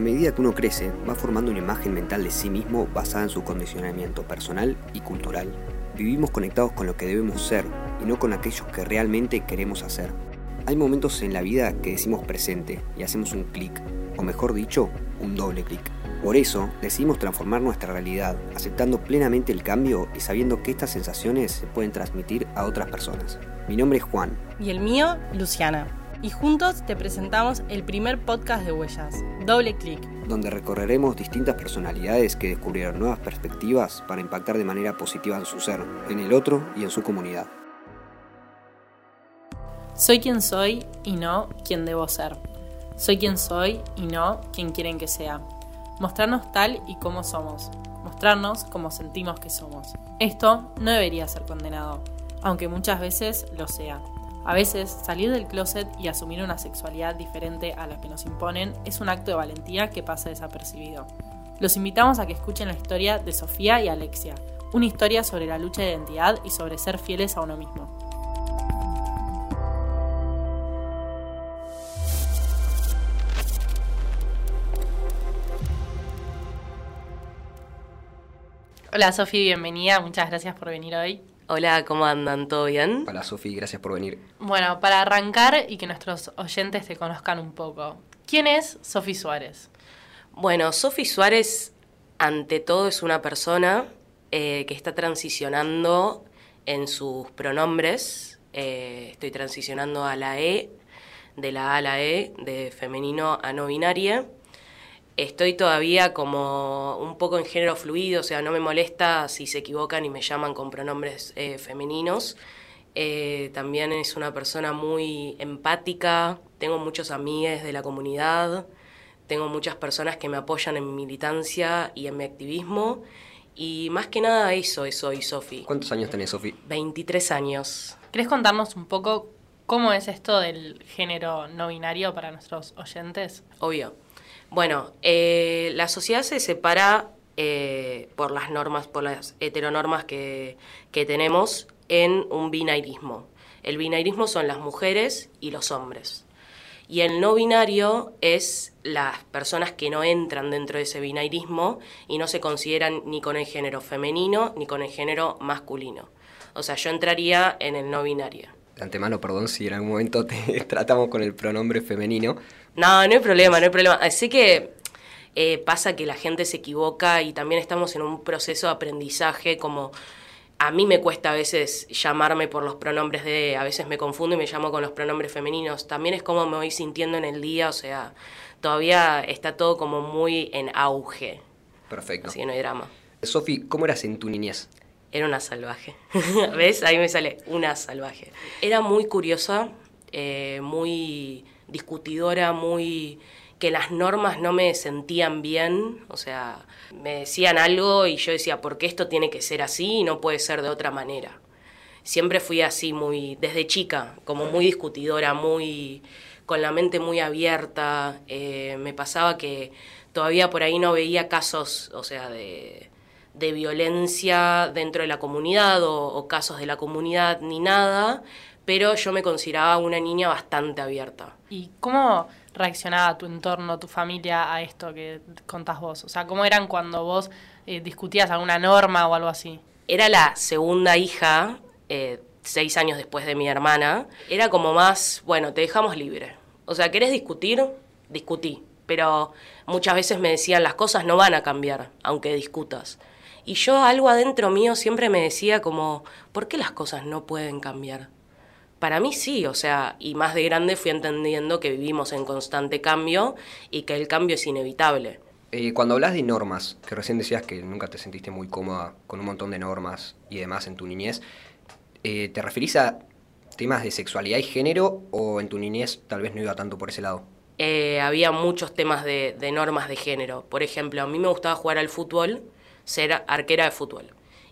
A medida que uno crece, va formando una imagen mental de sí mismo basada en su condicionamiento personal y cultural. Vivimos conectados con lo que debemos ser y no con aquellos que realmente queremos hacer. Hay momentos en la vida que decimos presente y hacemos un clic, o mejor dicho, un doble clic. Por eso decidimos transformar nuestra realidad, aceptando plenamente el cambio y sabiendo que estas sensaciones se pueden transmitir a otras personas. Mi nombre es Juan. Y el mío, Luciana. Y juntos te presentamos el primer podcast de Huellas, Doble Clic. Donde recorreremos distintas personalidades que descubrieron nuevas perspectivas para impactar de manera positiva en su ser, en el otro y en su comunidad. Soy quien soy y no quien debo ser. Soy quien soy y no quien quieren que sea mostrarnos tal y como somos, mostrarnos como sentimos que somos. Esto no debería ser condenado, aunque muchas veces lo sea. A veces salir del closet y asumir una sexualidad diferente a la que nos imponen es un acto de valentía que pasa desapercibido. Los invitamos a que escuchen la historia de Sofía y Alexia, una historia sobre la lucha de identidad y sobre ser fieles a uno mismo. Hola Sofi, bienvenida, muchas gracias por venir hoy. Hola, ¿cómo andan? ¿Todo bien? Hola Sofi, gracias por venir. Bueno, para arrancar y que nuestros oyentes te conozcan un poco, ¿quién es Sofi Suárez? Bueno, Sofi Suárez, ante todo, es una persona eh, que está transicionando en sus pronombres. Eh, estoy transicionando a la E, de la A a la E, de femenino a no binaria estoy todavía como un poco en género fluido, o sea, no me molesta si se equivocan y me llaman con pronombres eh, femeninos. Eh, también es una persona muy empática, tengo muchos amigos de la comunidad, tengo muchas personas que me apoyan en mi militancia y en mi activismo. Y más que nada eso soy Sofi. ¿Cuántos años tenés, Sofi? 23 años. ¿Querés contarnos un poco cómo es esto del género no binario para nuestros oyentes? Obvio. Bueno, eh, la sociedad se separa eh, por las normas, por las heteronormas que, que tenemos en un binairismo. El binairismo son las mujeres y los hombres. Y el no binario es las personas que no entran dentro de ese binairismo y no se consideran ni con el género femenino ni con el género masculino. O sea, yo entraría en el no binario. De antemano, perdón si en algún momento te tratamos con el pronombre femenino, no, no hay problema, no hay problema. Así que eh, pasa que la gente se equivoca y también estamos en un proceso de aprendizaje como a mí me cuesta a veces llamarme por los pronombres de, a veces me confundo y me llamo con los pronombres femeninos. También es como me voy sintiendo en el día, o sea, todavía está todo como muy en auge. Perfecto. Así que no hay drama. Sofi, ¿cómo eras en tu niñez? Era una salvaje. ¿Ves? Ahí me sale una salvaje. Era muy curiosa, eh, muy discutidora, muy que las normas no me sentían bien, o sea, me decían algo y yo decía, ¿por qué esto tiene que ser así y no puede ser de otra manera? Siempre fui así, muy, desde chica, como muy discutidora, muy, con la mente muy abierta. Eh, me pasaba que todavía por ahí no veía casos, o sea, de, de violencia dentro de la comunidad o, o casos de la comunidad ni nada, pero yo me consideraba una niña bastante abierta. ¿Y cómo reaccionaba tu entorno, tu familia a esto que contás vos? O sea, ¿cómo eran cuando vos eh, discutías alguna norma o algo así? Era la segunda hija, eh, seis años después de mi hermana. Era como más, bueno, te dejamos libre. O sea, ¿querés discutir? Discutí. Pero muchas veces me decían, las cosas no van a cambiar, aunque discutas. Y yo algo adentro mío siempre me decía como, ¿por qué las cosas no pueden cambiar? Para mí sí, o sea, y más de grande fui entendiendo que vivimos en constante cambio y que el cambio es inevitable. Eh, cuando hablas de normas, que recién decías que nunca te sentiste muy cómoda con un montón de normas y demás en tu niñez, eh, ¿te referís a temas de sexualidad y género o en tu niñez tal vez no iba tanto por ese lado? Eh, había muchos temas de, de normas de género. Por ejemplo, a mí me gustaba jugar al fútbol, ser arquera de fútbol.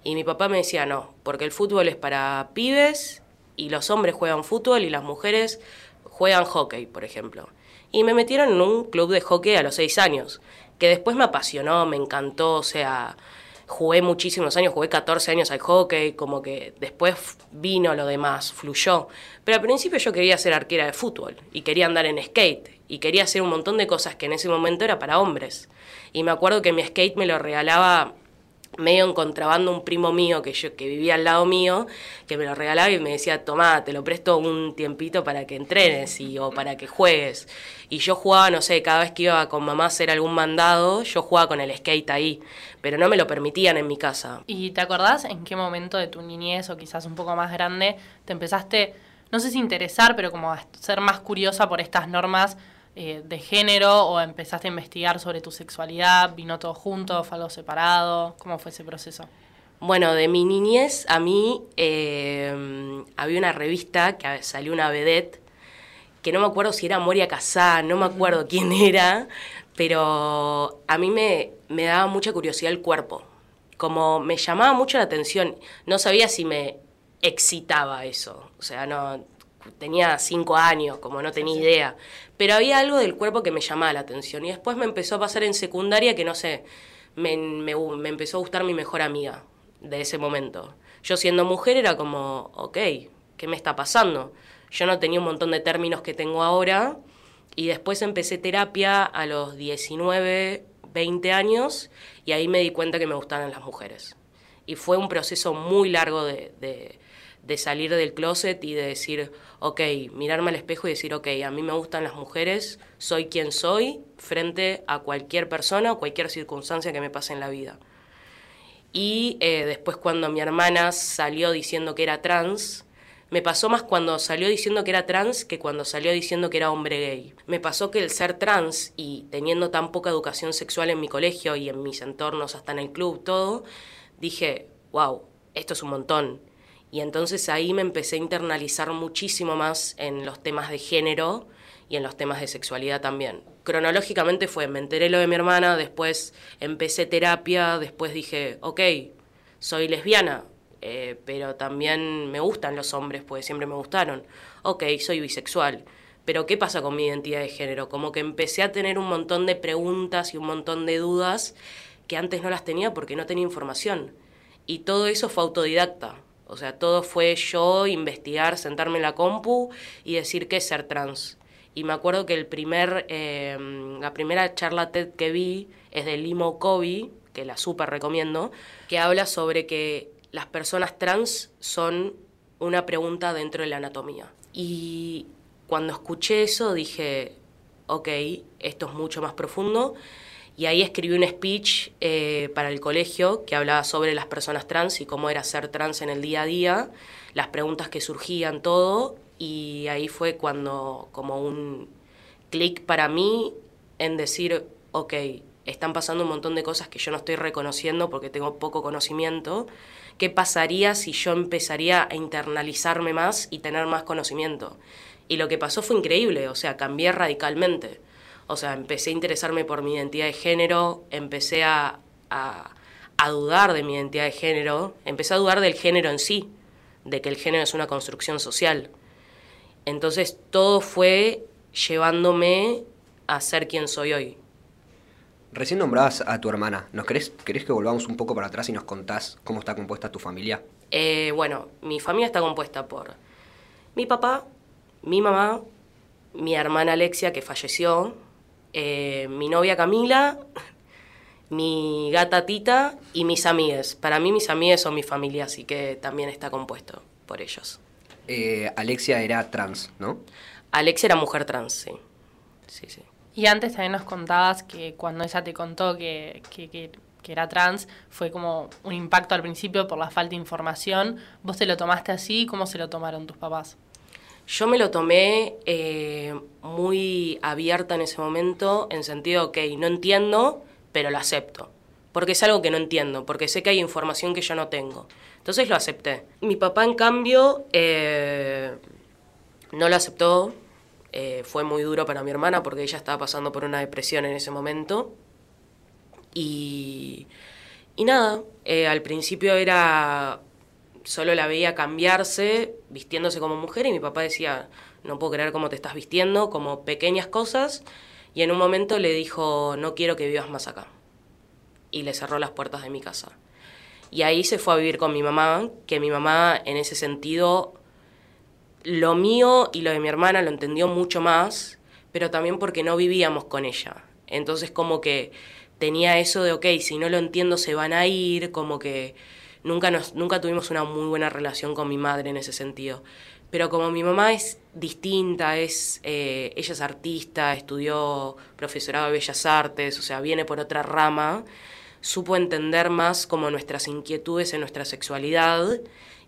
Y mi papá me decía, no, porque el fútbol es para pibes y los hombres juegan fútbol y las mujeres juegan hockey, por ejemplo. Y me metieron en un club de hockey a los seis años, que después me apasionó, me encantó, o sea, jugué muchísimos años, jugué 14 años al hockey, como que después vino lo demás, fluyó. Pero al principio yo quería ser arquera de fútbol y quería andar en skate. y quería hacer un montón de cosas que en ese momento era para hombres. Y me acuerdo que mi skate me lo regalaba medio en contrabando un primo mío que yo que vivía al lado mío, que me lo regalaba y me decía, tomá, te lo presto un tiempito para que entrenes y, o para que juegues. Y yo jugaba, no sé, cada vez que iba con mamá a hacer algún mandado, yo jugaba con el skate ahí, pero no me lo permitían en mi casa. ¿Y te acordás en qué momento de tu niñez o quizás un poco más grande te empezaste, no sé si interesar, pero como a ser más curiosa por estas normas? Eh, de género o empezaste a investigar sobre tu sexualidad? ¿Vino todo junto? ¿Fue algo separado? ¿Cómo fue ese proceso? Bueno, de mi niñez a mí eh, había una revista que salió una vedette, que no me acuerdo si era Moria Casá, no me acuerdo quién era, pero a mí me, me daba mucha curiosidad el cuerpo. Como me llamaba mucho la atención, no sabía si me excitaba eso. O sea, no tenía cinco años, como no tenía idea. Pero había algo del cuerpo que me llamaba la atención. Y después me empezó a pasar en secundaria que no sé, me, me, empezó a gustar mi mejor amiga de ese momento. Yo siendo mujer era como, ok, ¿qué me está pasando? Yo no tenía un montón de términos que tengo ahora. Y después empecé terapia a los 19, 20 años y ahí me di cuenta que me gustaban las mujeres. Y fue un proceso muy largo de de salir del closet y de decir, ok, mirarme al espejo y decir, ok, a mí me gustan las mujeres, soy quien soy frente a cualquier persona o cualquier circunstancia que me pase en la vida. Y eh, después cuando mi hermana salió diciendo que era trans, me pasó más cuando salió diciendo que era trans que cuando salió diciendo que era hombre gay. Me pasó que el ser trans y teniendo tan poca educación sexual en mi colegio y en mis entornos, hasta en el club, todo, dije, wow, esto es un montón y entonces ahí me empecé a internalizar muchísimo más en los temas de género y en los temas de sexualidad también. Cronológicamente fue, me enteré lo de mi hermana, después empecé terapia, después dije, ok, soy lesbiana, eh, pero también me gustan los hombres, pues siempre me gustaron. Ok, soy bisexual. Pero ¿qué pasa con mi identidad de género? Como que empecé a tener un montón de preguntas y un montón de dudas que antes no las tenía porque no tenía información. Y todo eso fue autodidacta. O sea, todo fue yo investigar, sentarme en la compu y decir qué es ser trans. Y me acuerdo que el primer, em, la primera charla TED que vi es de Limo Kobe, que la súper recomiendo, que habla sobre que las personas trans son una pregunta dentro de la anatomía. Y cuando escuché eso dije, ok, esto es mucho más profundo y ahí escribí un speech eh, para el colegio que hablaba sobre las personas trans y cómo era ser trans en el día a día, las preguntas que surgían, todo. Y ahí fue cuando como un clic para mí en decir, ok, están pasando un montón de cosas que yo no estoy reconociendo porque tengo poco conocimiento. ¿Qué pasaría si yo empezaría a internalizarme más y tener más conocimiento? Y lo que pasó fue increíble, o sea, cambié radicalmente. O sea, empecé a interesarme por mi identidad de género, empecé a, a, dudar de mi identidad de género, empecé a dudar del género en sí, de que el género es una construcción social. Entonces todo fue llevándome a ser quien soy hoy. Recién nombrabas a tu hermana. ¿Nos querés, querés que volvamos un poco para atrás y nos contás cómo está compuesta tu familia? Eh, bueno, mi familia está compuesta por mi papá, mi mamá, mi hermana Alexia, que falleció, eh, mi novia Camila, mi gata Tita y mis amigas. Para mí mis amigas son mi familia, así que también está compuesto por ellos. Eh, Alexia era trans, ¿no? Alexia era mujer trans, sí. Sí, sí. Y antes también nos contabas que cuando ella te contó que, que, que, era trans, fue como un impacto al principio por la falta de información. ¿Vos te lo tomaste así? ¿Cómo se lo tomaron tus papás? Yo me lo tomé eh, muy abierta en ese momento, en sentido, ok, no entiendo, pero lo acepto. Porque es algo que no entiendo, porque sé que hay información que yo no tengo. Entonces lo acepté. Mi papá, en cambio, eh, no lo aceptó. Eh, fue muy duro para mi hermana porque ella estaba pasando por una depresión en ese momento. Y, y nada, al principio era solo la veía cambiarse, vistiéndose como mujer, y mi papá decía, no puedo creer cómo te estás vistiendo, como pequeñas cosas, y en un momento le dijo, no quiero que vivas más acá. Y le cerró las puertas de mi casa. Y ahí se fue a vivir con mi mamá, que mi mamá en ese sentido, lo mío y lo de mi hermana lo entendió mucho más, pero también porque no vivíamos con ella. Entonces como que tenía eso de, ok, si no lo entiendo se van a ir, como que nunca, nunca tuvimos una muy buena relación con mi madre en ese sentido. Pero como mi mamá es distinta, es, eh, ella es artista, estudió profesorado de Bellas Artes, o sea, viene por otra rama, supo entender más como nuestras inquietudes en nuestra sexualidad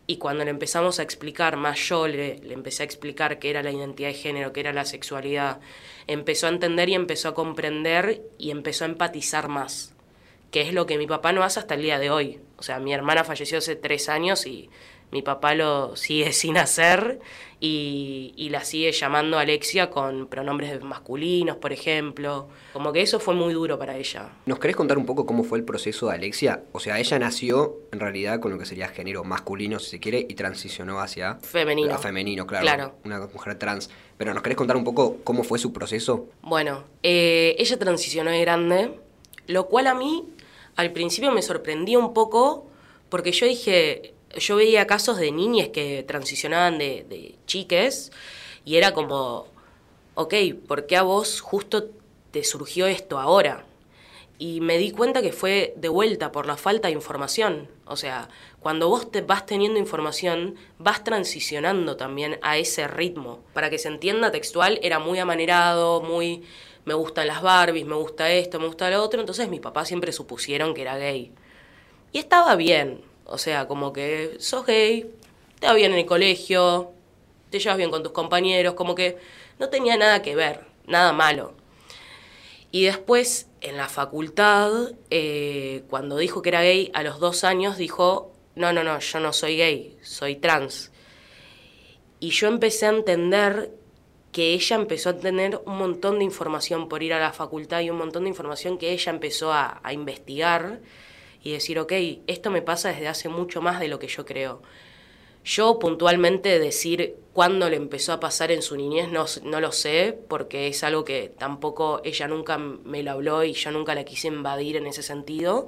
y cuando le empezamos a explicar, más yo le, le, empecé a explicar qué era la identidad de género, qué era la sexualidad, empezó a entender y empezó a comprender y empezó a empatizar más, que es lo que mi papá no hace hasta el día de hoy. O sea, mi hermana falleció hace tres años y mi papá lo sigue sin hacer y, y, la sigue llamando Alexia con pronombres masculinos, por ejemplo. Como que eso fue muy duro para ella. ¿Nos querés contar un poco cómo fue el proceso de Alexia? O sea, ella nació en realidad con lo que sería género masculino, si se quiere, y transicionó hacia... Femenino. A femenino, claro. Claro. Una mujer trans. Pero ¿nos querés contar un poco cómo fue su proceso? Bueno, eh, ella transicionó de grande, lo cual a mí al principio me sorprendía un poco porque yo dije, yo veía casos de niñas que transicionaban de, de chiques y era como, ok, ¿por qué a vos justo te surgió esto ahora? Y me di cuenta que fue de vuelta por la falta de información. O sea, cuando vos te vas teniendo información, vas transicionando también a ese ritmo. Para que se entienda textual, era muy amanerado, muy me gustan las Barbies, me gusta esto, me gusta lo otro. Entonces mis papás siempre supusieron que era gay. Y estaba bien, o sea, como que sos gay, te va bien en el colegio, te llevas bien con tus compañeros, como que no tenía nada que ver, nada malo. Y después, en la facultad, eh, cuando dijo que era gay, a los dos años dijo, no, no, no, yo no soy gay, soy trans. Y yo empecé a entender que ella empezó a tener un montón de información por ir a la facultad y un montón de información que ella empezó a, investigar y decir, ok, esto me pasa desde hace mucho más de lo que yo creo. Yo puntualmente decir cuándo le empezó a pasar en su niñez no, no, lo sé, porque es algo que tampoco ella nunca me lo habló y yo nunca la quise invadir en ese sentido,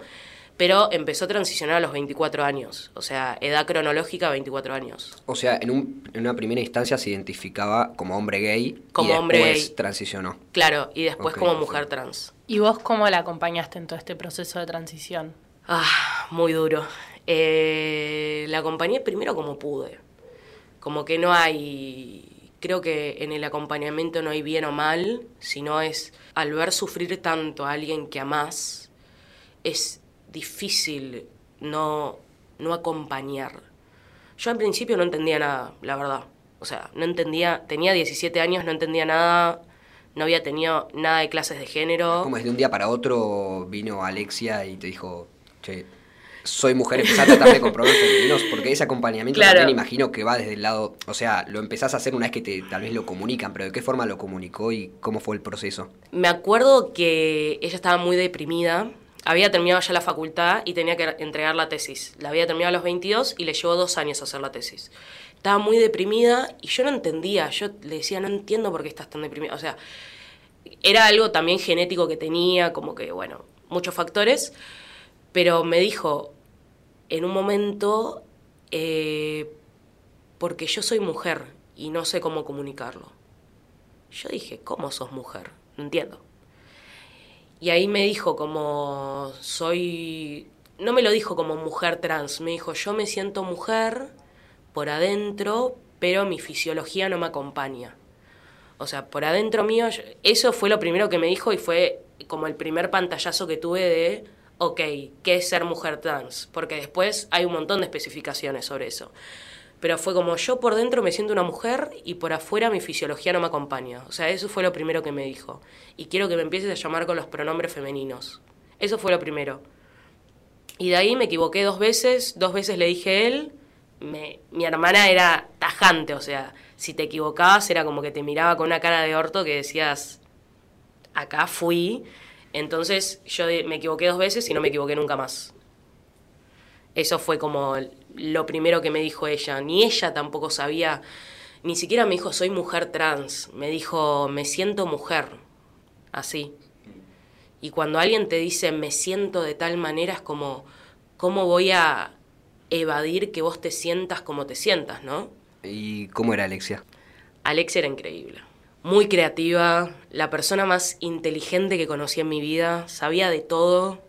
pero empezó a transicionar a los 24 años, o sea, edad cronológica 24 años. O sea, en, un, en una primera instancia se identificaba como hombre gay como y hombre después gay. transicionó. Claro, y después como mujer trans. ¿Y vos cómo la acompañaste en todo este proceso de transición? Ah, muy duro. Eh, la acompañé primero como pude. Como que no hay. Creo que en el acompañamiento no hay bien o mal, sino es al ver sufrir tanto a alguien que amás, es difícil no, no acompañar. Yo al principio no entendía nada, la verdad. O sea, no entendía, tenía 17 años, no entendía nada, no había tenido nada de clases de género. Como desde un día para otro vino Alexia y te dijo, che, soy mujer, empezá a con problemas femeninos, porque ese acompañamiento Claro. también imagino que va desde el lado, o sea, lo empezás a hacer una vez que te, tal vez lo comunican, pero ¿de qué forma lo comunicó y cómo fue el proceso? Me acuerdo que ella estaba muy deprimida. Había terminado ya la facultad y tenía que entregar la tesis. La había terminado a los 22 y le llevó dos años hacer la tesis. Estaba muy deprimida y yo no entendía. Yo le decía, no entiendo por qué estás tan deprimida. O sea, era algo también genético que tenía, como que, bueno, muchos factores. Pero me dijo, en un momento, eh, porque yo soy mujer y no sé cómo comunicarlo. Yo dije, ¿cómo sos mujer? No entiendo. Y ahí me dijo como soy, no me lo dijo como mujer trans, me dijo yo me siento mujer por adentro, pero mi fisiología no me acompaña. O sea, por adentro mío, eso fue lo primero que me dijo y fue como el primer pantallazo que tuve de, ok, ¿qué es ser mujer trans? Porque después hay un montón de especificaciones sobre eso. Pero fue como yo por dentro me siento una mujer y por afuera mi fisiología no me acompaña. O sea, eso fue lo primero que me dijo. Y quiero que me empieces a llamar con los pronombres femeninos. Eso fue lo primero. Y de ahí me equivoqué dos veces, dos veces le dije él, mi hermana era tajante, o sea, si te equivocabas era como que te miraba con una cara de orto que decías, acá fui. Entonces yo me equivoqué dos veces y no me equivoqué nunca más. Eso fue como lo primero que me dijo ella. Ni ella tampoco sabía, ni siquiera me dijo soy mujer trans, me dijo me siento mujer, así. Y cuando alguien te dice me siento de tal manera es como, ¿cómo voy a evadir que vos te sientas como te sientas, no? ¿Y cómo era Alexia? Alex era increíble. muy creativa, la persona más inteligente que conocí en mi vida, sabía de todo.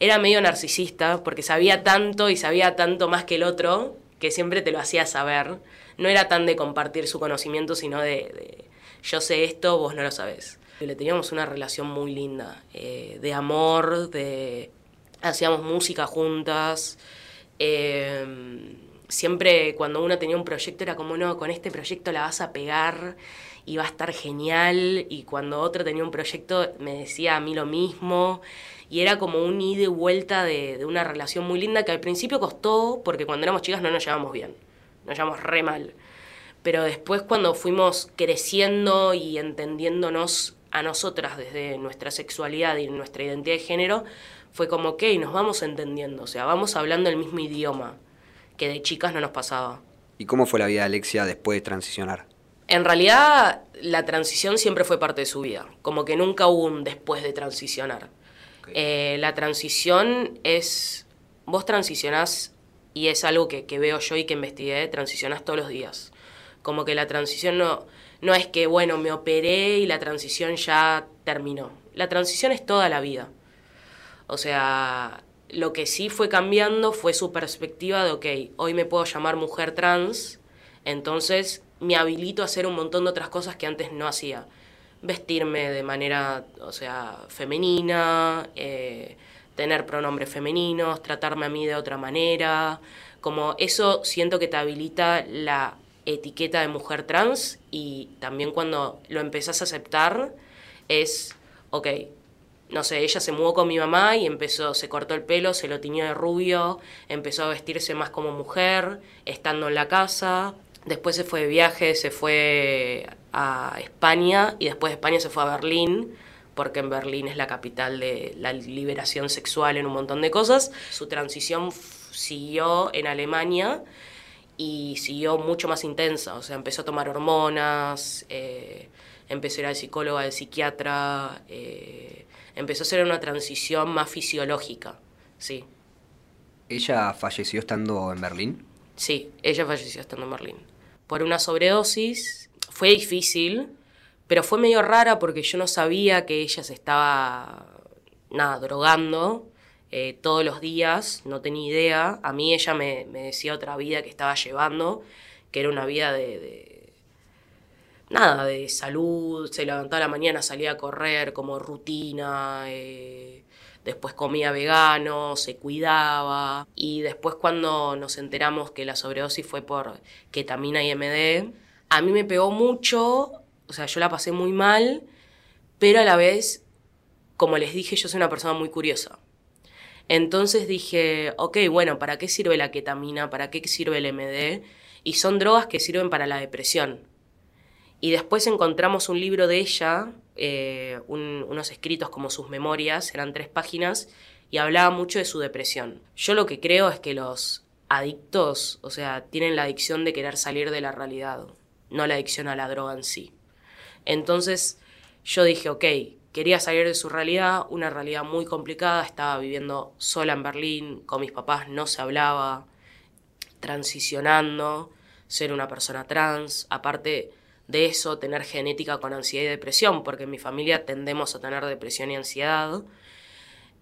Era medio narcisista porque sabía tanto y sabía tanto más que el otro que siempre te lo hacía saber. No era tan de compartir su conocimiento, sino de, yo sé esto, vos no lo sabés. Le teníamos una relación muy linda, eh, de amor, de hacíamos música juntas. Eh, siempre cuando uno tenía un proyecto era como, no, con este proyecto la vas a pegar y va a estar genial. Y cuando otro tenía un proyecto me decía a mí lo mismo. Y era como un ida y vuelta de, de una relación muy linda que al principio costó porque cuando éramos chicas no nos llevábamos bien, nos llevamos re mal. Pero después cuando fuimos creciendo y entendiéndonos a nosotras desde nuestra sexualidad y nuestra identidad de género, fue como, ok, nos vamos entendiendo, o sea, vamos hablando el mismo idioma que de chicas no nos pasaba. ¿Y cómo fue la vida de Alexia después de transicionar? En realidad, la transición siempre fue parte de su vida, como que nunca hubo un después de transicionar. Eh, la transición es, vos transicionás, y es algo que, que, veo yo y que investigué, transicionás todos los días. Como que la transición no, no es que, bueno, me operé y la transición ya terminó. La transición es toda la vida. O sea, lo que sí fue cambiando fue su perspectiva de, ok, hoy me puedo llamar mujer trans, entonces me habilito a hacer un montón de otras cosas que antes no hacía. Vestirme de manera, o sea, femenina, eh, tener pronombres femeninos, tratarme a mí de otra manera, como eso siento que te habilita la etiqueta de mujer trans y también cuando lo empezás a aceptar es, ok, no sé, ella se mudó con mi mamá y empezó, se cortó el pelo, se lo tiñó de rubio, empezó a vestirse más como mujer, estando en la casa. Después se fue de viaje, se fue a España y después de España se fue a Berlín, porque en Berlín es la capital de la liberación sexual en un montón de cosas. Su transición siguió en Alemania y siguió mucho más intensa, o sea, empezó a tomar hormonas, eh, empezó a ir al psicólogo, al psiquiatra. Eh, empezó a ser una transición más fisiológica, sí. ¿Ella falleció estando en Berlín? Sí, ella falleció estando en Berlín. Por una sobredosis, fue difícil, pero fue medio rara porque yo no sabía que ella se estaba, nada, drogando eh, todos los días, no tenía idea. A mí ella me, decía otra vida que estaba llevando, que era una vida de nada, de salud, se levantaba a la mañana, salía a correr como rutina, eh, después comía vegano, se cuidaba y después cuando nos enteramos que la sobredosis fue por ketamina y MD, a mí me pegó mucho, o sea, yo la pasé muy mal, pero a la vez, como les dije, yo soy una persona muy curiosa. Entonces dije, ok, bueno, ¿para qué sirve la ketamina? ¿Para qué sirve el MD? Y son drogas que sirven para la depresión. Y después encontramos un libro de ella, eh, unos escritos como sus memorias, eran tres páginas, y hablaba mucho de su depresión. Yo lo que creo es que los adictos, o sea, tienen la adicción de querer salir de la realidad, no la adicción a la droga en sí. Entonces yo dije, ok, quería salir de su realidad, una realidad muy complicada, estaba viviendo sola en Berlín, con mis papás no se hablaba, transicionando, ser una persona trans, aparte de eso, tener genética con ansiedad y depresión, porque en mi familia tendemos a tener depresión y ansiedad.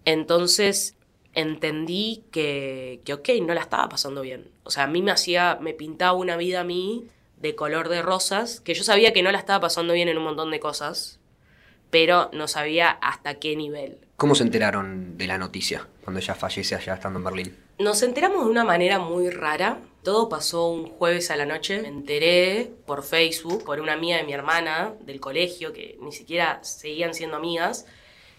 Entonces entendí que, que, ok, no la estaba pasando bien. O sea, a mí me hacía, me pintaba una vida a mí de color de rosas, que yo sabía que no la estaba pasando bien en un montón de cosas, pero no sabía hasta qué nivel. ¿Cómo se enteraron de la noticia cuando ella fallece allá estando en Berlín? Nos enteramos de una manera muy rara. Todo pasó un jueves a la noche. Me enteré por Facebook, por una amiga de mi hermana del colegio, que ni siquiera seguían siendo amigas,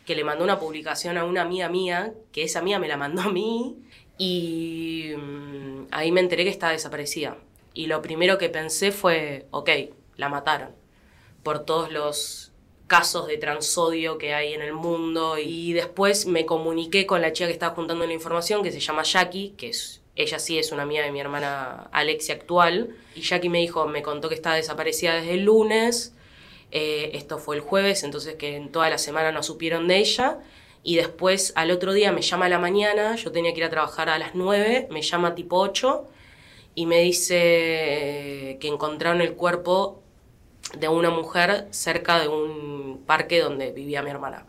que le mandó una publicación a una amiga mía, que esa amiga me la mandó a mí, y mm, ahí me enteré que estaba desaparecida. Y lo primero que pensé fue, ok, la mataron. Por todos los casos de transodio que hay en el mundo. Y después me comuniqué con la chica que estaba juntando la información que se llama Jackie, que es ella sí es una amiga de mi hermana Alexia actual. Y Jackie me dijo, me contó que estaba desaparecida desde el lunes, eh, esto fue el jueves, entonces que en toda la semana no supieron de ella. Y después al otro día me llama a la mañana, yo tenía que ir a trabajar a las 9, me llama tipo 8 y me dice que encontraron el cuerpo de una mujer cerca de un parque donde vivía mi hermana.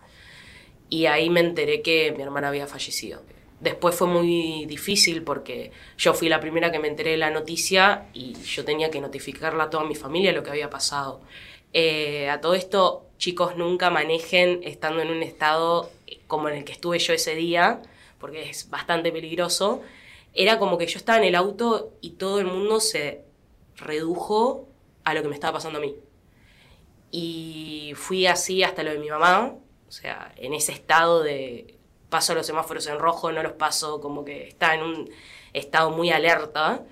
Y ahí me enteré que mi hermana había fallecido. Después fue muy difícil porque yo fui la primera que me enteré de la noticia y yo tenía que notificarla a toda mi familia lo que había pasado. Eh, a todo esto, chicos, nunca manejen estando en un estado como en el que estuve yo ese día, porque es bastante peligroso. Era como que yo estaba en el auto y todo el mundo se redujo a lo que me estaba pasando a mí. Y fui así hasta lo de mi mamá, o sea, en ese estado de paso los semáforos en rojo, no los paso, como que está en un estado muy alerta.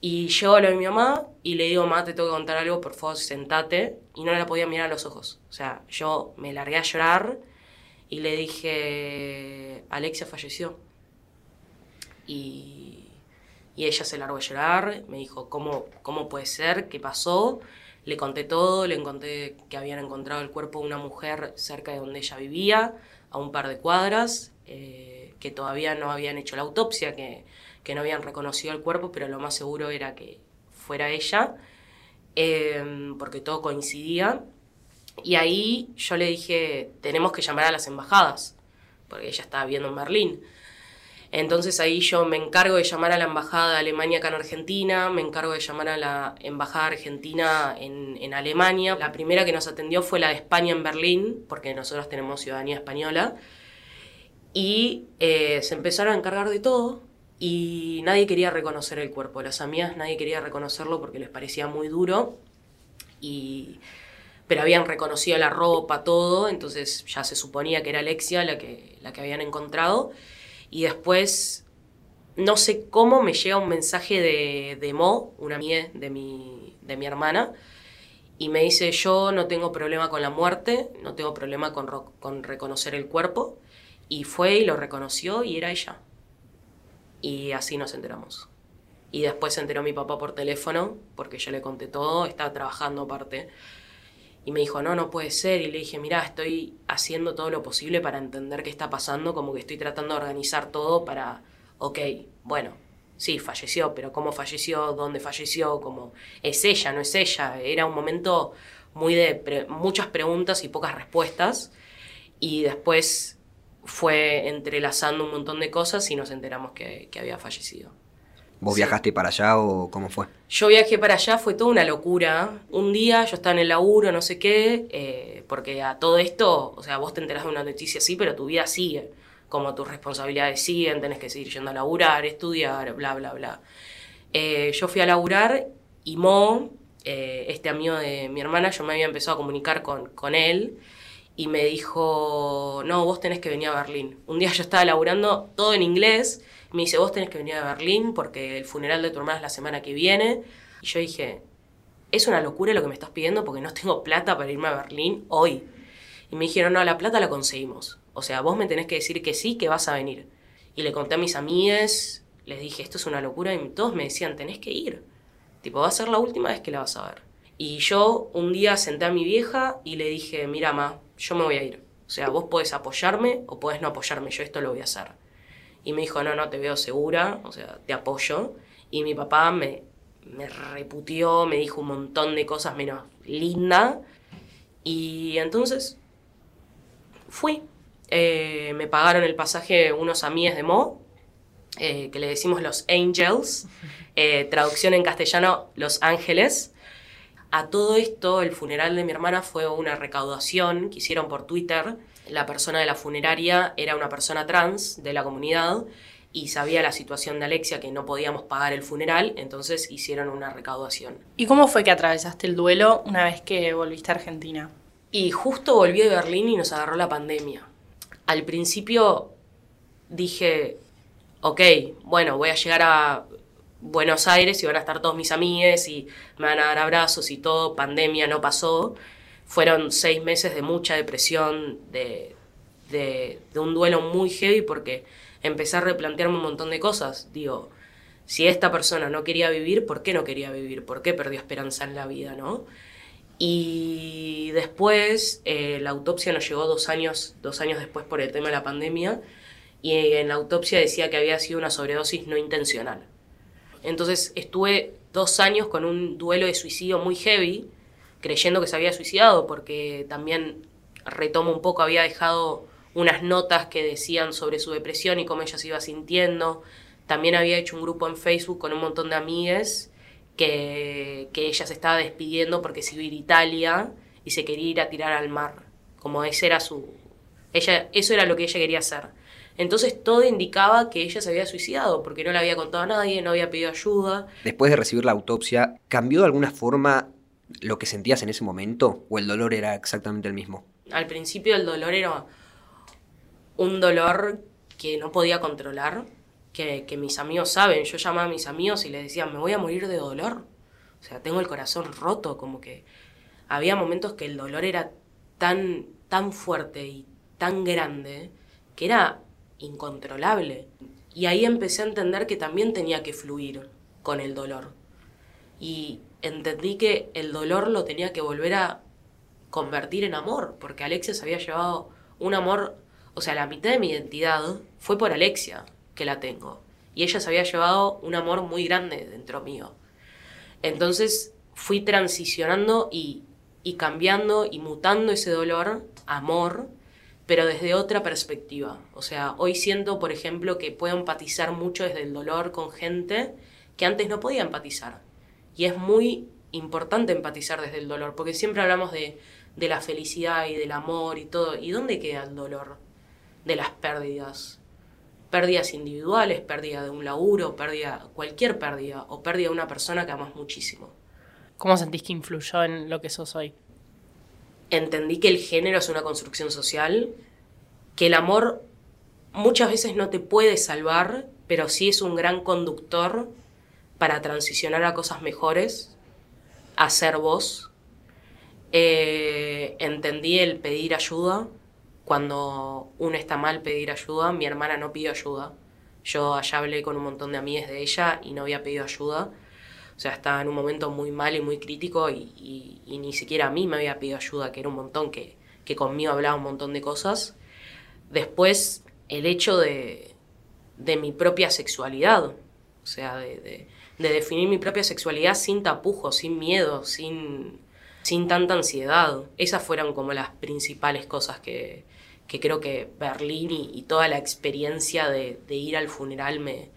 Y llego a lo de mi mamá y le digo, mamá, te tengo que contar algo, por favor, sentate. Y no la podía mirar a los ojos. O sea, yo me largué a llorar y le dije, Alexia falleció. Y, y ella se largó a llorar, me dijo, ¿cómo, ¿cómo puede ser? ¿Qué pasó? Le conté todo, le conté que habían encontrado el cuerpo de una mujer cerca de donde ella vivía, a un par de cuadras, eh, que todavía no habían hecho la autopsia, que, que, no habían reconocido el cuerpo, pero lo más seguro era que fuera ella, eh, porque todo coincidía. Y ahí yo le dije, tenemos que llamar a las embajadas, porque ella estaba viendo en Berlín. Entonces ahí yo me encargo de llamar a la embajada de Alemania acá en Argentina, me encargo de llamar a la embajada argentina en, en, Alemania. La primera que nos atendió fue la de España en Berlín, porque nosotros tenemos ciudadanía española. Y eh, se empezaron a encargar de todo y nadie quería reconocer el cuerpo. Las amigas nadie quería reconocerlo porque les parecía muy duro. Y, pero habían reconocido la ropa, todo, entonces ya se suponía que era Alexia la que, la que habían encontrado. Y después, no sé cómo, me llega un mensaje de, de Mo, una amiga de mi, de mi hermana, y me dice, yo no tengo problema con la muerte, no tengo problema con, con reconocer el cuerpo. Y fue y lo reconoció y era ella. Y así nos enteramos. Y después se enteró mi papá por teléfono, porque yo le conté todo, estaba trabajando aparte. Y me dijo, no, no puede ser. Y le dije, mira, estoy haciendo todo lo posible para entender qué está pasando, como que estoy tratando de organizar todo para, ok, bueno, sí, falleció, pero cómo falleció, dónde falleció, como es ella, no es ella. Era un momento muy de muchas preguntas y pocas respuestas. Y después fue entrelazando un montón de cosas y nos enteramos que había fallecido. ¿Vos viajaste para allá o cómo fue? Yo viajé para allá, fue toda una locura. Un día yo estaba en el laburo, no sé qué, eh, porque a todo esto, o sea, vos te enterás de una noticia así, pero tu vida sigue. Como tus responsabilidades siguen, tenés que seguir yendo a laburar, estudiar, bla, bla, bla. Eh, yo fui a laburar y Mo, eh, este amigo de mi hermana, yo me había empezado a comunicar con, con él y me dijo, no, vos tenés que venir a Berlín. Un día yo estaba laburando todo en inglés, me dice, vos tenés que venir a Berlín porque el funeral de tu hermana es la semana que viene. Y yo dije, es una locura lo que me estás pidiendo porque no tengo plata para irme a Berlín hoy. Y me dijeron, no, la plata la conseguimos. O sea, vos me tenés que decir que sí, que vas a venir. Y le conté a mis amigas, les dije, esto es una locura, y todos me decían, tenés que ir. Tipo, va a ser la última vez que la vas a ver. Y yo un día senté a mi vieja y le dije, mira, ma, yo me voy a ir. O sea, vos podés apoyarme o podés no apoyarme, yo esto lo voy a hacer. Y me dijo, no, no, te veo segura, o sea, te apoyo. Y mi papá me, me reputió, me dijo un montón de cosas menos linda. Y entonces fui. Eh, me pagaron el pasaje unos amigos de Mo, eh, que le decimos los Angels, eh, traducción en castellano, Los Ángeles. A todo esto, el funeral de mi hermana fue una recaudación que hicieron por Twitter. La persona de la funeraria era una persona trans de la comunidad y sabía la situación de Alexia que no podíamos pagar el funeral, entonces hicieron una recaudación. ¿Y cómo fue que atravesaste el duelo una vez que volviste a Argentina? Y justo volví de Berlín y nos agarró la pandemia. Al principio dije, ok, bueno, voy a llegar a Buenos Aires y van a estar todos mis amigues y me van a dar abrazos y todo, pandemia no pasó. Fueron seis meses de mucha depresión, de, de, un duelo muy heavy porque empecé a replantearme un montón de cosas. Digo, si esta persona no quería vivir, ¿por qué no quería vivir? ¿Por qué perdió esperanza en la vida, no? Y después, eh, la autopsia nos llegó dos años, dos años después por el tema de la pandemia, y en la autopsia decía que había sido una sobredosis no intencional. Entonces estuve dos años con un duelo de suicidio muy heavy, creyendo que se había suicidado, porque también retomo un poco, había dejado unas notas que decían sobre su depresión y cómo ella se iba sintiendo. También había hecho un grupo en Facebook con un montón de amigas que, que ella se estaba despidiendo porque se iba a ir a Italia y se quería ir a tirar al mar. Como ese era su. Ella, eso era lo que ella quería hacer. Entonces todo indicaba que ella se había suicidado porque no le había contado a nadie, no había pedido ayuda. Después de recibir la autopsia, ¿cambió de alguna forma lo que sentías en ese momento o el dolor era exactamente el mismo? Al principio el dolor era un dolor que no podía controlar, que, mis amigos saben. Yo llamaba a mis amigos y les decía, me voy a morir de dolor. O sea, tengo el corazón roto, como que había momentos que el dolor era tan, tan fuerte y tan grande que era incontrolable. Y ahí empecé a entender que también tenía que fluir con el dolor. Y entendí que el dolor lo tenía que volver a convertir en amor, porque Alexia se había llevado un amor o sea, la mitad de mi identidad fue por Alexia, que la tengo. Y ella se había llevado un amor muy grande dentro mío. Entonces fui transicionando y, y cambiando y mutando ese dolor amor, pero desde otra perspectiva. O sea, hoy siento, por ejemplo, que puedo empatizar mucho desde el dolor con gente que antes no podía empatizar. Y es muy importante empatizar desde el dolor, porque siempre hablamos de, de la felicidad y del amor y todo. ¿Y dónde queda el dolor? de las pérdidas. Pérdidas individuales, pérdida de un laburo, pérdida, cualquier pérdida, o pérdida de una persona que amas muchísimo. ¿Cómo sentís que influyó en lo que sos hoy? Entendí que el género es una construcción social, que el amor muchas veces no te puede salvar, pero sí es un gran conductor para transicionar a cosas mejores, a ser vos. Eh, entendí el pedir ayuda, cuando uno está mal pedir ayuda, mi hermana no pidió ayuda. Yo allá hablé con un montón de amigas de ella y no había pedido ayuda. O sea, estaba en un momento muy mal y muy crítico y, ni siquiera a mí me había pedido ayuda, que era un montón, que, que conmigo hablaba un montón de cosas. Después, el hecho de, de mi propia sexualidad, o sea, de, de, definir mi propia sexualidad sin tapujos, sin miedo, sin, sin tanta ansiedad. Esas fueron como las principales cosas que, que creo que Berlín y, toda la experiencia de, ir al funeral me,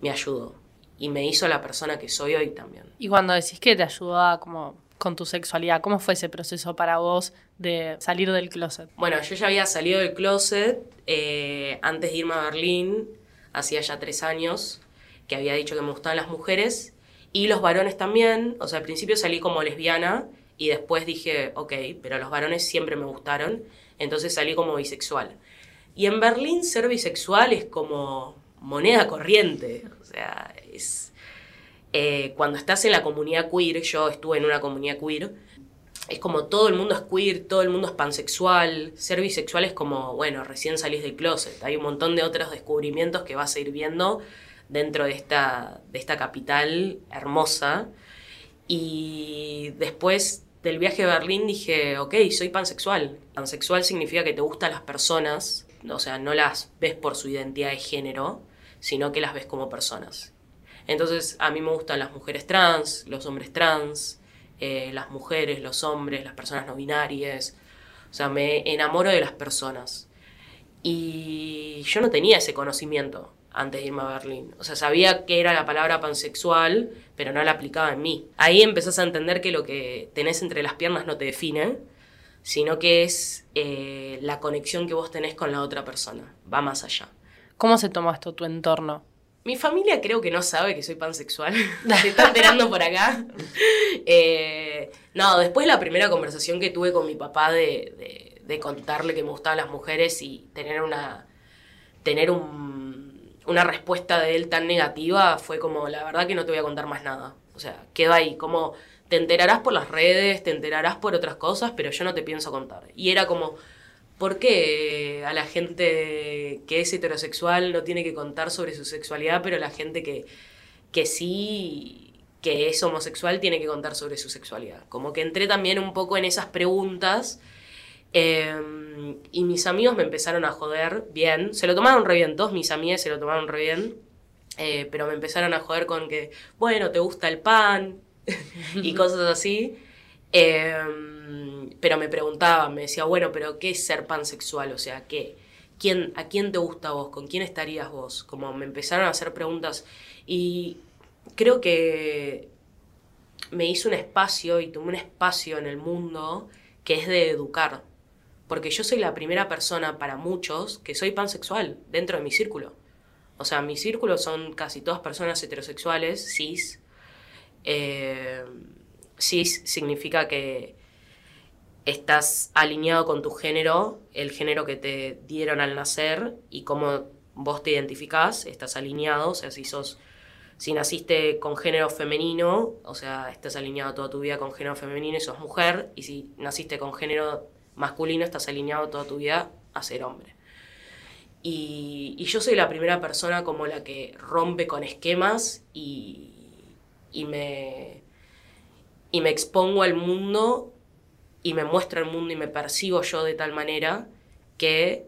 me ayudó. Y me hizo la persona que soy hoy también. Y cuando decís que te ayudó como con tu sexualidad, ¿cómo fue ese proceso para vos de salir del closet? Bueno, yo ya había salido del closet eh, antes de irme a Berlín, hacía ya tres años, que había dicho que me gustaban las mujeres y los varones también. O sea, al principio salí como lesbiana y después dije, ok, pero los varones siempre me gustaron entonces salí como bisexual. Y en Berlín ser bisexual es como moneda corriente, o sea, es... Eh, cuando estás en la comunidad queer, yo estuve en una comunidad queer, es como todo el mundo es queer, todo el mundo es pansexual, ser bisexual es como, bueno, recién salís del closet, hay un montón de otros descubrimientos que vas a ir viendo dentro de esta, de esta capital hermosa. Y después del viaje a Berlín dije, ok, soy pansexual. Pansexual significa que te gustan las personas, o sea, no las ves por su identidad de género, sino que las ves como personas. Entonces, a mí me gustan las mujeres trans, los hombres trans, eh, las mujeres, los hombres, las personas no binarias. O sea, me enamoro de las personas. Y yo no tenía ese conocimiento antes de irme a Berlín. O sea, sabía que era la palabra pansexual, pero no la aplicaba en mí. Ahí empezás a entender que lo que tenés entre las piernas no te define, sino que es eh, la conexión que vos tenés con la otra persona. Va más allá. ¿Cómo se toma esto tu entorno? Mi familia creo que no sabe que soy pansexual. se está enterando por acá. Eh, no, después la primera conversación que tuve con mi papá de, de contarle que me gustaban las mujeres y tener una. tener un una respuesta de él tan negativa fue como, la verdad que no te voy a contar más nada. O sea, quedó ahí, como te enterarás por las redes, te enterarás por otras cosas, pero yo no te pienso contar. Y era como, ¿por qué a la gente que es heterosexual no tiene que contar sobre su sexualidad, pero la gente que, que sí, que es homosexual, tiene que contar sobre su sexualidad? Como que entré también un poco en esas preguntas Y mis amigos me empezaron a joder bien. Se lo tomaron re bien, todos mis amigos se lo tomaron re bien. Eh, pero me empezaron a joder con que, bueno, te gusta el pan y cosas así. Em, pero me preguntaba, me decía, bueno, pero ¿qué es ser pansexual? O sea, ¿qué, quién, ¿a quién te gusta vos? ¿Con quién estarías vos? Como me empezaron a hacer preguntas y creo que me hizo un espacio y tomé un espacio en el mundo que es de educar. Porque yo soy la primera persona para muchos que soy pansexual dentro de mi círculo. O sea, mi círculo son casi todas personas heterosexuales, cis. Eh, cis significa que estás alineado con tu género, el género que te dieron al nacer y cómo vos te identificás, estás alineado, o sea, si sos si naciste con género femenino, o sea, estás alineado toda tu vida con género femenino y sos mujer, y si naciste con género masculino, estás alineado toda tu vida a ser hombre. Y, yo soy la primera persona como la que rompe con esquemas y, me, y me expongo al mundo y me muestro el mundo y me percibo yo de tal manera que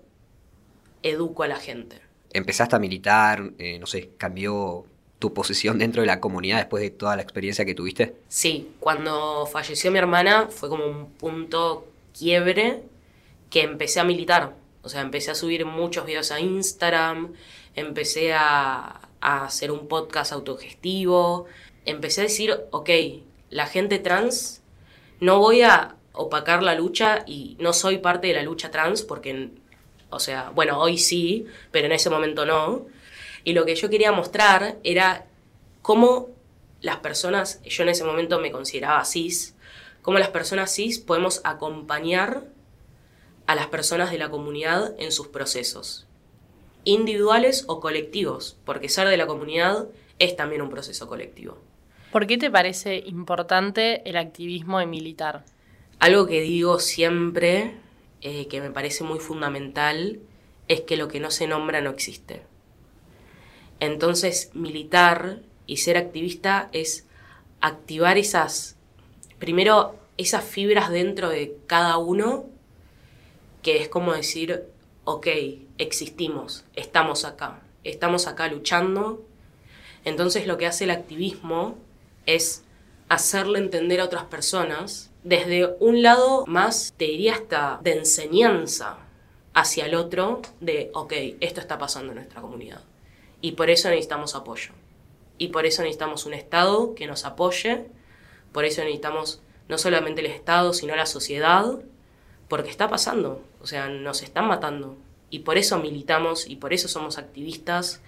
educo a la gente. Empezaste a militar, eh, no sé, cambió tu posición dentro de la comunidad después de toda la experiencia que tuviste? Sí, cuando falleció mi hermana fue como un punto quiebre que empecé a militar. O sea, empecé a subir muchos videos a Instagram, empecé a, a hacer un podcast autogestivo, empecé a decir, ok, la gente trans, no voy a opacar la lucha y no soy parte de la lucha trans porque, o sea, bueno, hoy sí, pero en ese momento no y lo que yo quería mostrar era cómo las personas, yo en ese momento me consideraba cis, cómo las personas cis podemos acompañar a las personas de la comunidad en sus procesos, individuales o colectivos, porque ser de la comunidad es también un proceso colectivo. ¿Por qué te parece importante el activismo militar? Algo que digo siempre, eh, que me parece muy fundamental, es que lo que no se nombra no existe. Entonces, militar y ser activista es activar esas, primero, esas fibras dentro de cada uno, que es como decir, ok, existimos, estamos acá, estamos acá luchando. Entonces lo que hace el activismo es hacerle entender a otras personas desde un lado más, te diría hasta de enseñanza hacia el otro, de, ok, esto está pasando en nuestra comunidad. Y por eso necesitamos apoyo. Y por eso necesitamos un Estado que nos apoye. Por eso necesitamos no solamente el Estado, sino la sociedad. Porque está pasando. O sea, nos están matando. Y por eso militamos y por eso somos activistas.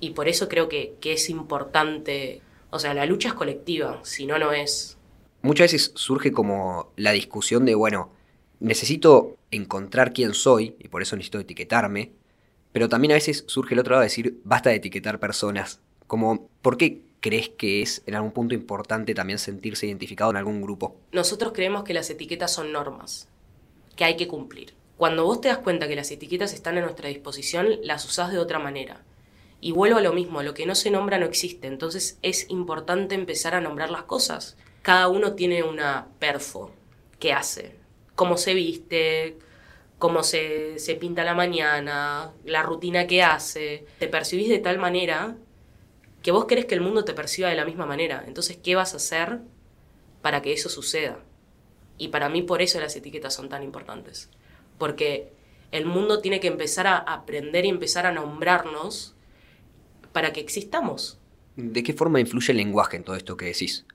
Y por eso creo que, que es importante. O sea, la lucha es colectiva, si no, no es. Muchas veces surge como la discusión de, bueno, necesito encontrar quién soy y por eso necesito etiquetarme, pero también a veces surge el otro lado de decir, basta de etiquetar personas. Como, ¿por qué crees que es en algún punto importante también sentirse identificado en algún grupo? Nosotros creemos que las etiquetas son normas, que hay que cumplir. Cuando vos te das cuenta que las etiquetas están a nuestra disposición, las usás de otra manera. Y vuelvo a lo mismo, lo que no se nombra no existe, entonces es importante empezar a nombrar las cosas. Cada uno tiene una perfo que hace, cómo se viste, cómo se, pinta la mañana, la rutina que hace. Te percibís de tal manera que vos querés que el mundo te perciba de la misma manera. Entonces, ¿qué vas a hacer para que eso suceda? Y para mí por eso las etiquetas son tan importantes. Porque el mundo tiene que empezar a aprender y empezar a nombrarnos para que existamos. ¿De qué forma influye el lenguaje en todo esto que decís?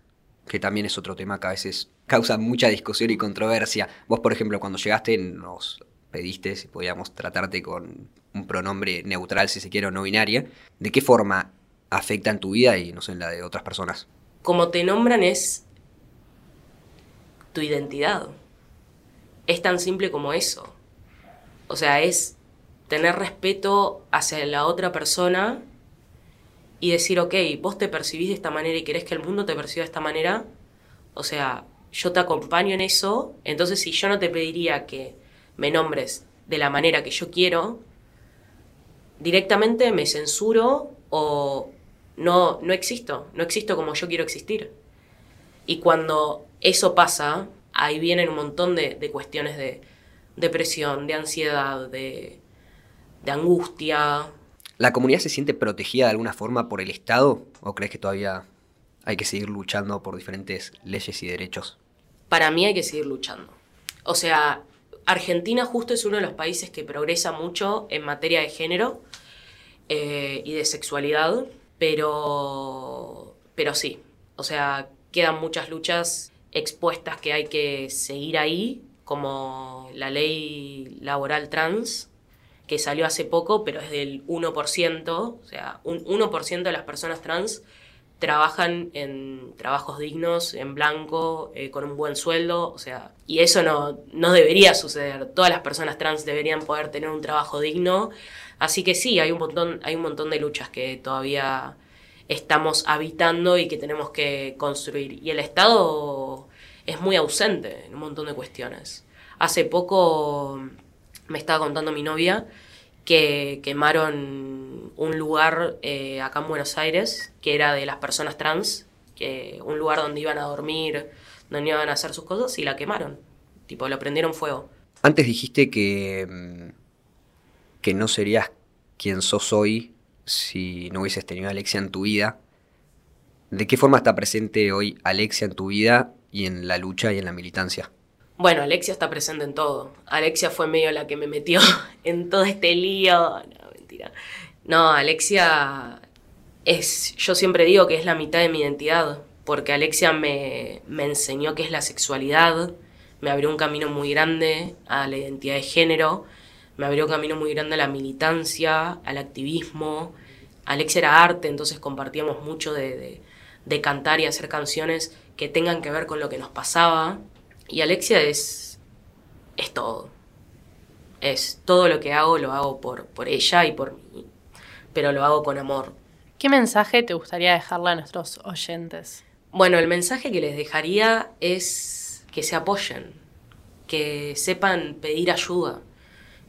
Que también es otro tema que a veces causa mucha discusión y controversia. Vos, por ejemplo, cuando llegaste nos pediste si podíamos tratarte con un pronombre neutral, si se quiere, o no binaria, ¿de qué forma afecta en tu vida y no sé, en la de otras personas? Como te nombran es tu identidad. Es tan simple como eso. O sea, es tener respeto hacia la otra persona y decir, ok, vos te percibís de esta manera y querés que el mundo te perciba de esta manera. O sea, yo te acompaño en eso. Entonces, si yo no te pediría que me nombres de la manera que yo quiero, directamente me censuro o no, no existo, no existo como yo quiero existir. Y cuando eso pasa, ahí vienen un montón de, cuestiones de depresión, de ansiedad, de, de angustia. ¿La comunidad se siente protegida de alguna forma por el Estado o crees que todavía hay que seguir luchando por diferentes leyes y derechos? para mí hay que seguir luchando. O sea, Argentina justo es uno de los países que progresa mucho en materia de género eh, y de sexualidad, pero, pero sí, o sea, quedan muchas luchas expuestas que hay que seguir ahí, como la ley laboral trans, que salió hace poco, pero es del 1%, o sea, un 1% de las personas trans trabajan en trabajos dignos, en blanco, eh, con un buen sueldo, o sea, y eso no, no debería suceder. Todas las personas trans deberían poder tener un trabajo digno. Así que sí, hay un montón, hay un montón de luchas que todavía estamos habitando y que tenemos que construir. Y el Estado es muy ausente en un montón de cuestiones. Hace poco me estaba contando mi novia que quemaron un lugar eh, acá en Buenos Aires, que era de las personas trans, que un lugar donde iban a dormir, donde iban a hacer sus cosas, y la quemaron. Tipo, lo prendieron fuego. Antes dijiste que, mm, que no serías quien sos hoy si no hubieses tenido a Alexia en tu vida. ¿De qué forma está presente hoy Alexia en tu vida y en la lucha y en la militancia? Bueno, Alexia está presente en todo. Alexia fue medio la que me metió en todo este lío. No, mentira. No, Alexia es, yo siempre digo que es la mitad de mi identidad, porque Alexia me, me enseñó qué es la sexualidad, me abrió un camino muy grande a la identidad de género, me abrió un camino muy grande a la militancia, al activismo. Alexia era arte, entonces compartíamos mucho de, de cantar y hacer canciones que tengan que ver con lo que nos pasaba y Alexia es, es todo. Es todo lo que hago, lo hago por, por ella y por mí, pero lo hago con amor. ¿Qué mensaje te gustaría dejarle a nuestros oyentes? Bueno, el mensaje que les dejaría es que se apoyen, que sepan pedir ayuda,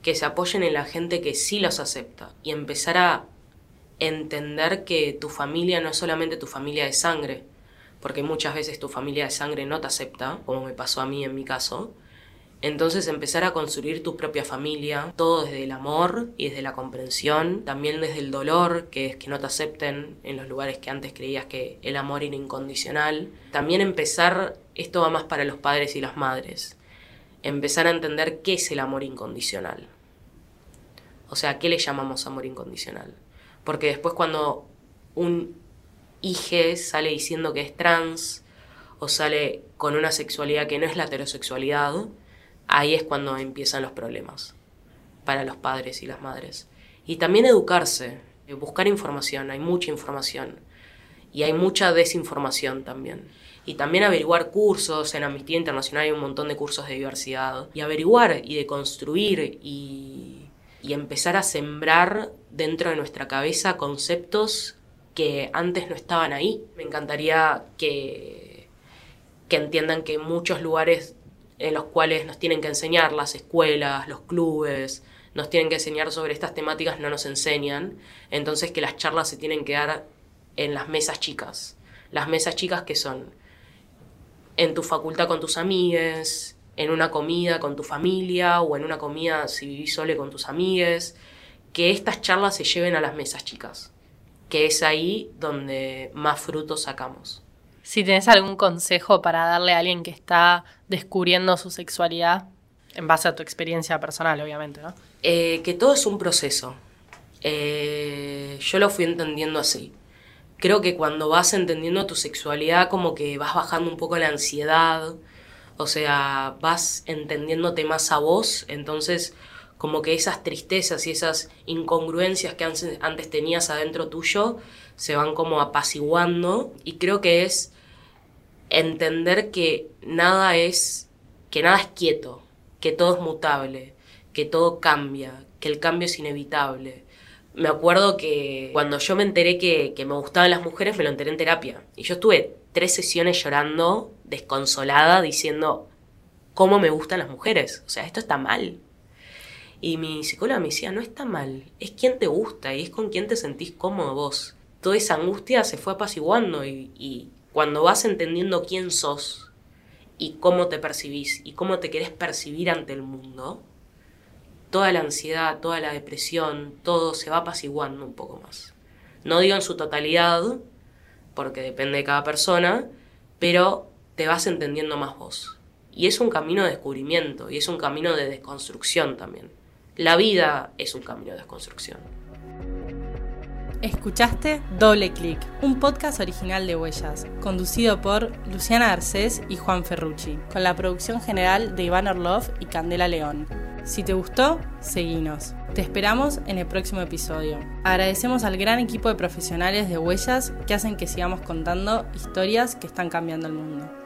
que se apoyen en la gente que sí los acepta y empezar a entender que tu familia no es solamente tu familia de sangre, porque muchas veces tu familia de sangre no te acepta, como me pasó a mí en mi caso. Entonces empezar a construir tu propia familia, todo desde el amor y desde la comprensión, también desde el dolor, que es que no te acepten en los lugares que antes creías que el amor era incondicional. También empezar, esto va más para los padres y las madres, empezar a entender qué es el amor incondicional. O sea, ¿qué le llamamos amor incondicional? Porque después cuando un Ige sale diciendo que es trans o sale con una sexualidad que no es la heterosexualidad, ahí es cuando empiezan los problemas para los padres y las madres. Y también educarse, buscar información, hay mucha información y hay mucha desinformación también. Y también averiguar cursos, en Amnistía Internacional hay un montón de cursos de diversidad. Y averiguar y de construir y empezar a sembrar dentro de nuestra cabeza conceptos que antes no estaban ahí. Me encantaría que, que entiendan que muchos lugares en los cuales nos tienen que enseñar, las escuelas, los clubes, nos tienen que enseñar sobre estas temáticas, no nos enseñan. Entonces que las charlas se tienen que dar en las mesas chicas. Las mesas chicas que son en tu facultad con tus amigues, en una comida con tu familia o en una comida si vivís solo con tus amigues. Que estas charlas se lleven a las mesas chicas que es ahí donde más frutos sacamos. Si tienes algún consejo para darle a alguien que está descubriendo su sexualidad, en base a tu experiencia personal, obviamente, ¿no? Eh, que todo es un proceso. Eh, yo lo fui entendiendo así. Creo que cuando vas entendiendo tu sexualidad, como que vas bajando un poco la ansiedad, o sea, vas entendiéndote más a vos, entonces como que esas tristezas y esas incongruencias que antes tenías adentro tuyo se van como apaciguando y creo que es entender que nada es que nada es quieto, que todo es mutable, que todo cambia, que el cambio es inevitable. Me acuerdo que cuando yo me enteré que, que me gustaban las mujeres, me lo enteré en terapia. Y yo estuve tres sesiones llorando, desconsolada, diciendo, ¿cómo me gustan las mujeres? O sea, esto está mal. Y mi psicóloga me decía, no está mal, es quien te gusta y es con quien te sentís cómodo vos. Toda esa angustia se fue apaciguando y, y cuando vas entendiendo quién sos y cómo te percibís y cómo te querés percibir ante el mundo, toda la ansiedad, toda la depresión, todo se va apaciguando un poco más. No digo en su totalidad, porque depende de cada persona, pero te vas entendiendo más vos. Y es un camino de descubrimiento y es un camino de desconstrucción también. La vida es un camino de desconstrucción. Escuchaste Doble Clic, un podcast original de Huellas, conducido por Luciana Arcés y Juan Ferrucci, con la producción general de Iván Orlov y Candela León. Si te gustó, seguinos. Te esperamos en el próximo episodio. Agradecemos al gran equipo de profesionales de Huellas que hacen que sigamos contando historias que están cambiando el mundo.